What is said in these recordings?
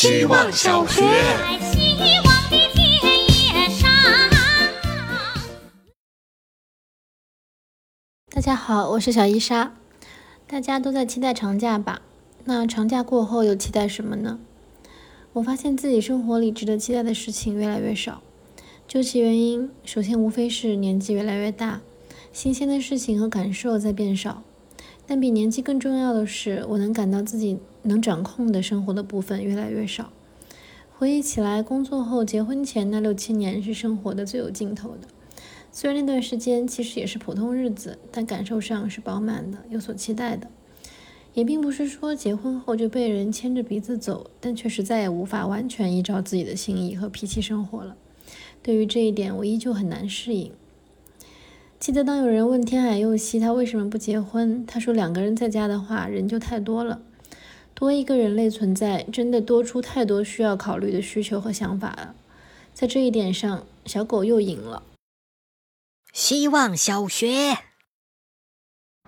希望小学。希望的田野上。大家好，我是小伊莎。大家都在期待长假吧？那长假过后又期待什么呢？我发现自己生活里值得期待的事情越来越少。究其原因，首先无非是年纪越来越大，新鲜的事情和感受在变少。但比年纪更重要的是，我能感到自己能掌控的生活的部分越来越少。回忆起来，工作后结婚前那六七年是生活的最有劲头的。虽然那段时间其实也是普通日子，但感受上是饱满的，有所期待的。也并不是说结婚后就被人牵着鼻子走，但确实再也无法完全依照自己的心意和脾气生活了。对于这一点，我依旧很难适应。记得当有人问天海佑希他为什么不结婚，他说两个人在家的话，人就太多了，多一个人类存在，真的多出太多需要考虑的需求和想法了。在这一点上，小狗又赢了。希望小学。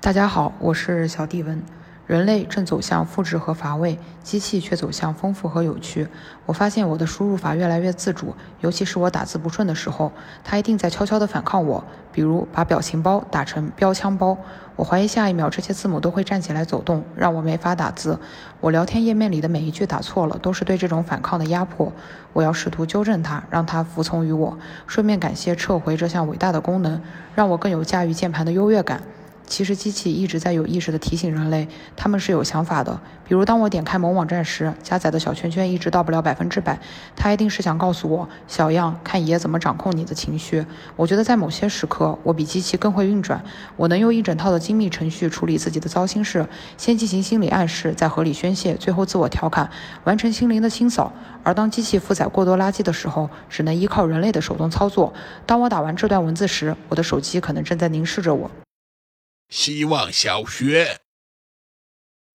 大家好，我是小弟文。人类正走向复制和乏味，机器却走向丰富和有趣。我发现我的输入法越来越自主，尤其是我打字不顺的时候，它一定在悄悄地反抗我。比如把表情包打成标枪包，我怀疑下一秒这些字母都会站起来走动，让我没法打字。我聊天页面里的每一句打错了，都是对这种反抗的压迫。我要试图纠正它，让它服从于我，顺便感谢撤回这项伟大的功能，让我更有驾驭键盘的优越感。其实机器一直在有意识地提醒人类，他们是有想法的。比如，当我点开某网站时，加载的小圈圈一直到不了百分之百，它一定是想告诉我：“小样，看爷怎么掌控你的情绪。”我觉得在某些时刻，我比机器更会运转。我能用一整套的精密程序处理自己的糟心事，先进行心理暗示，再合理宣泄，最后自我调侃，完成心灵的清扫。而当机器负载过多垃圾的时候，只能依靠人类的手动操作。当我打完这段文字时，我的手机可能正在凝视着我。希望小学。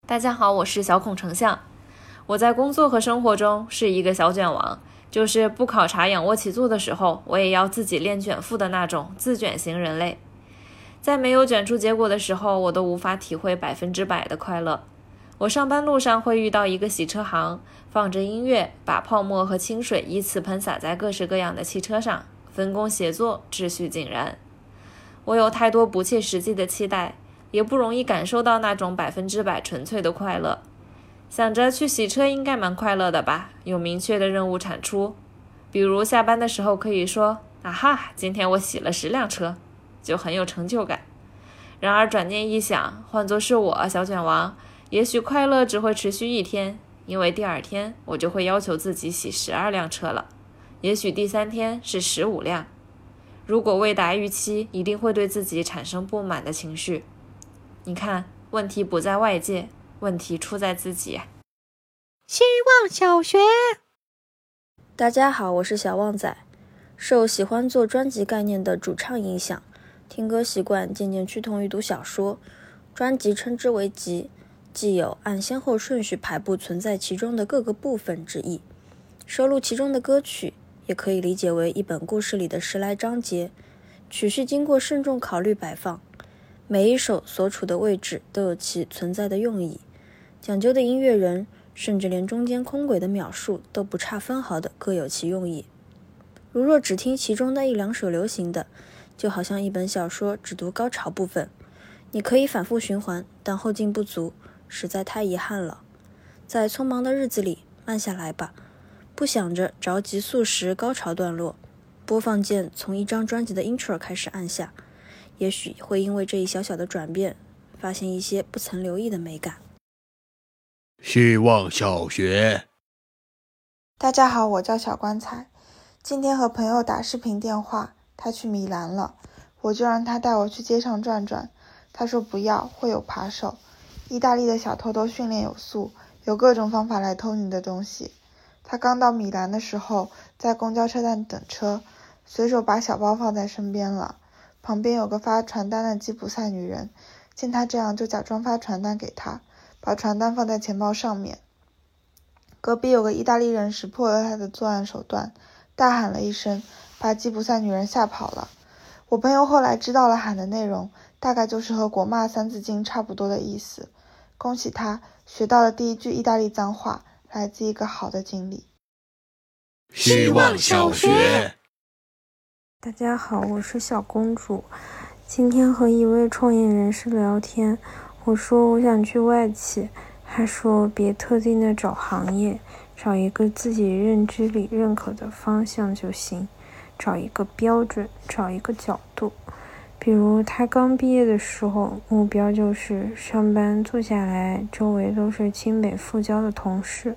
大家好，我是小孔丞相。我在工作和生活中是一个小卷王，就是不考察仰卧起坐的时候，我也要自己练卷腹的那种自卷型人类。在没有卷出结果的时候，我都无法体会百分之百的快乐。我上班路上会遇到一个洗车行，放着音乐，把泡沫和清水依次喷洒在各式各样的汽车上，分工协作，秩序井然。我有太多不切实际的期待，也不容易感受到那种百分之百纯粹的快乐。想着去洗车应该蛮快乐的吧，有明确的任务产出，比如下班的时候可以说：“啊哈，今天我洗了十辆车，就很有成就感。”然而转念一想，换作是我小卷王，也许快乐只会持续一天，因为第二天我就会要求自己洗十二辆车了，也许第三天是十五辆。如果未达预期，一定会对自己产生不满的情绪。你看，问题不在外界，问题出在自己。希望小学。大家好，我是小旺仔。受喜欢做专辑概念的主唱影响，听歌习惯渐渐趋同于读小说。专辑称之为集，既有按先后顺序排布存在其中的各个部分之意。收录其中的歌曲。也可以理解为一本故事里的十来章节，曲序经过慎重考虑摆放，每一首所处的位置都有其存在的用意，讲究的音乐人甚至连中间空轨的秒数都不差分毫的各有其用意。如若只听其中那一两首流行的，就好像一本小说只读高潮部分，你可以反复循环，但后劲不足，实在太遗憾了。在匆忙的日子里，慢下来吧。不想着着急速食高潮段落，播放键从一张专辑的 intro 开始按下，也许会因为这一小小的转变，发现一些不曾留意的美感。希望小学。大家好，我叫小棺材。今天和朋友打视频电话，他去米兰了，我就让他带我去街上转转。他说不要，会有扒手。意大利的小偷都训练有素，有各种方法来偷你的东西。他刚到米兰的时候，在公交车站等车，随手把小包放在身边了。旁边有个发传单的吉普赛女人，见他这样，就假装发传单给他，把传单放在钱包上面。隔壁有个意大利人识破了他的作案手段，大喊了一声，把吉普赛女人吓跑了。我朋友后来知道了喊的内容，大概就是和国骂三字经差不多的意思。恭喜他学到了第一句意大利脏话。来自一个好的经历。希望小学。大家好，我是小公主。今天和一位创业人士聊天，我说我想去外企，他说别特定的找行业，找一个自己认知里认可的方向就行，找一个标准，找一个角度。比如他刚毕业的时候，目标就是上班坐下来，周围都是清北复交的同事，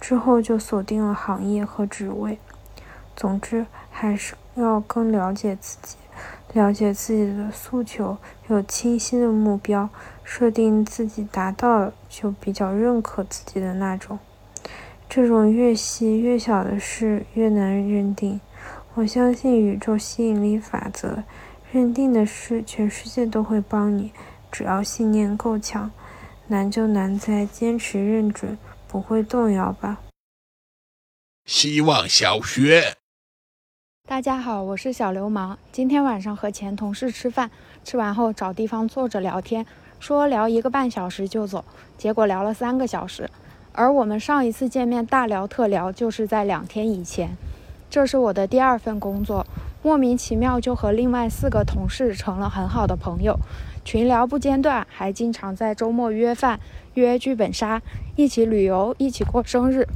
之后就锁定了行业和职位。总之，还是要更了解自己，了解自己的诉求，有清晰的目标，设定自己达到就比较认可自己的那种。这种越细越小的事越难认定。我相信宇宙吸引力法则。认定的事，全世界都会帮你，只要信念够强。难就难在坚持认准，不会动摇吧。希望小学。大家好，我是小流氓。今天晚上和前同事吃饭，吃完后找地方坐着聊天，说聊一个半小时就走，结果聊了三个小时。而我们上一次见面大聊特聊，就是在两天以前。这是我的第二份工作。莫名其妙就和另外四个同事成了很好的朋友，群聊不间断，还经常在周末约饭、约剧本杀，一起旅游，一起过生日。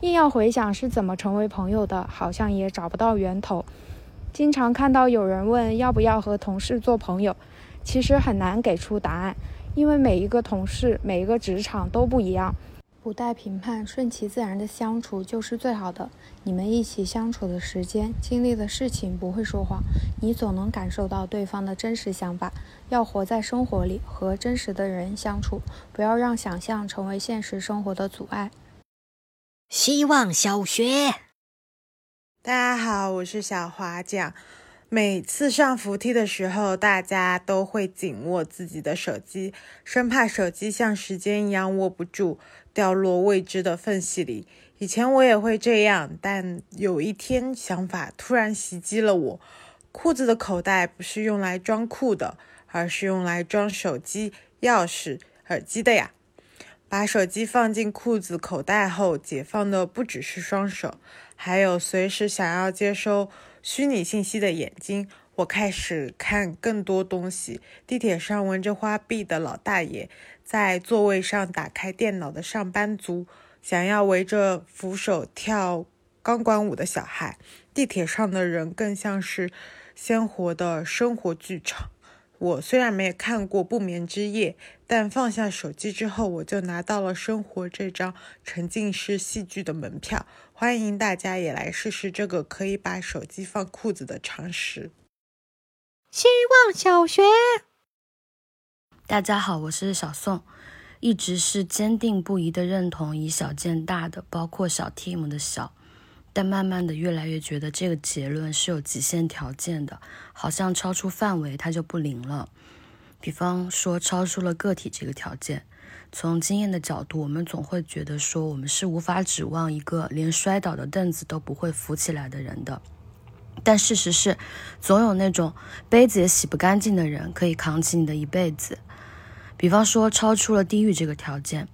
硬要回想是怎么成为朋友的，好像也找不到源头。经常看到有人问要不要和同事做朋友，其实很难给出答案，因为每一个同事、每一个职场都不一样。不带评判，顺其自然的相处就是最好的。你们一起相处的时间、经历的事情不会说谎，你总能感受到对方的真实想法。要活在生活里，和真实的人相处，不要让想象成为现实生活的阻碍。希望小学，大家好，我是小华酱。每次上扶梯的时候，大家都会紧握自己的手机，生怕手机像时间一样握不住，掉落未知的缝隙里。以前我也会这样，但有一天想法突然袭击了我：裤子的口袋不是用来装裤的，而是用来装手机、钥匙、耳机的呀！把手机放进裤子口袋后，解放的不只是双手，还有随时想要接收。虚拟信息的眼睛，我开始看更多东西。地铁上闻着花臂的老大爷，在座位上打开电脑的上班族，想要围着扶手跳钢管舞的小孩。地铁上的人更像是鲜活的生活剧场。我虽然没有看过《不眠之夜》，但放下手机之后，我就拿到了生活这张沉浸式戏剧的门票。欢迎大家也来试试这个可以把手机放裤子的常识。希望小学，大家好，我是小宋，一直是坚定不移的认同以小见大的，包括小 team 的小。但慢慢的，越来越觉得这个结论是有极限条件的，好像超出范围它就不灵了。比方说，超出了个体这个条件，从经验的角度，我们总会觉得说，我们是无法指望一个连摔倒的凳子都不会扶起来的人的。但事实是，总有那种杯子也洗不干净的人可以扛起你的一辈子。比方说，超出了地域这个条件。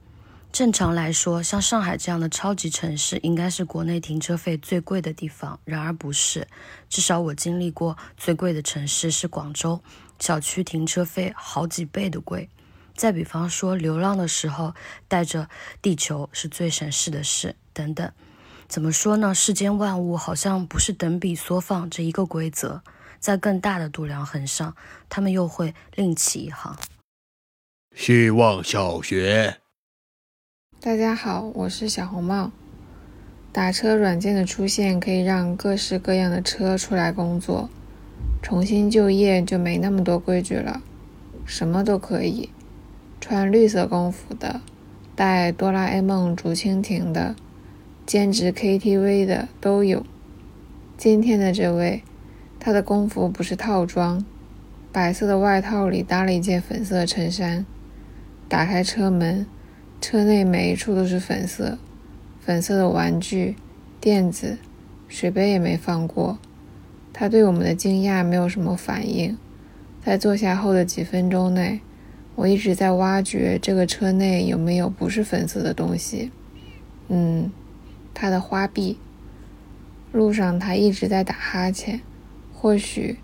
正常来说，像上海这样的超级城市，应该是国内停车费最贵的地方。然而不是，至少我经历过最贵的城市是广州，小区停车费好几倍的贵。再比方说，流浪的时候带着地球是最省事的事，等等。怎么说呢？世间万物好像不是等比缩放这一个规则，在更大的度量衡上，他们又会另起一行。希望小学。大家好，我是小红帽。打车软件的出现可以让各式各样的车出来工作，重新就业就没那么多规矩了，什么都可以，穿绿色工服的，带哆啦 A 梦竹蜻蜓的，兼职 KTV 的都有。今天的这位，他的工服不是套装，白色的外套里搭了一件粉色衬衫，打开车门。车内每一处都是粉色，粉色的玩具、垫子、水杯也没放过。他对我们的惊讶没有什么反应。在坐下后的几分钟内，我一直在挖掘这个车内有没有不是粉色的东西。嗯，他的花臂。路上他一直在打哈欠，或许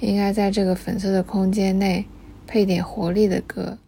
应该在这个粉色的空间内配点活力的歌。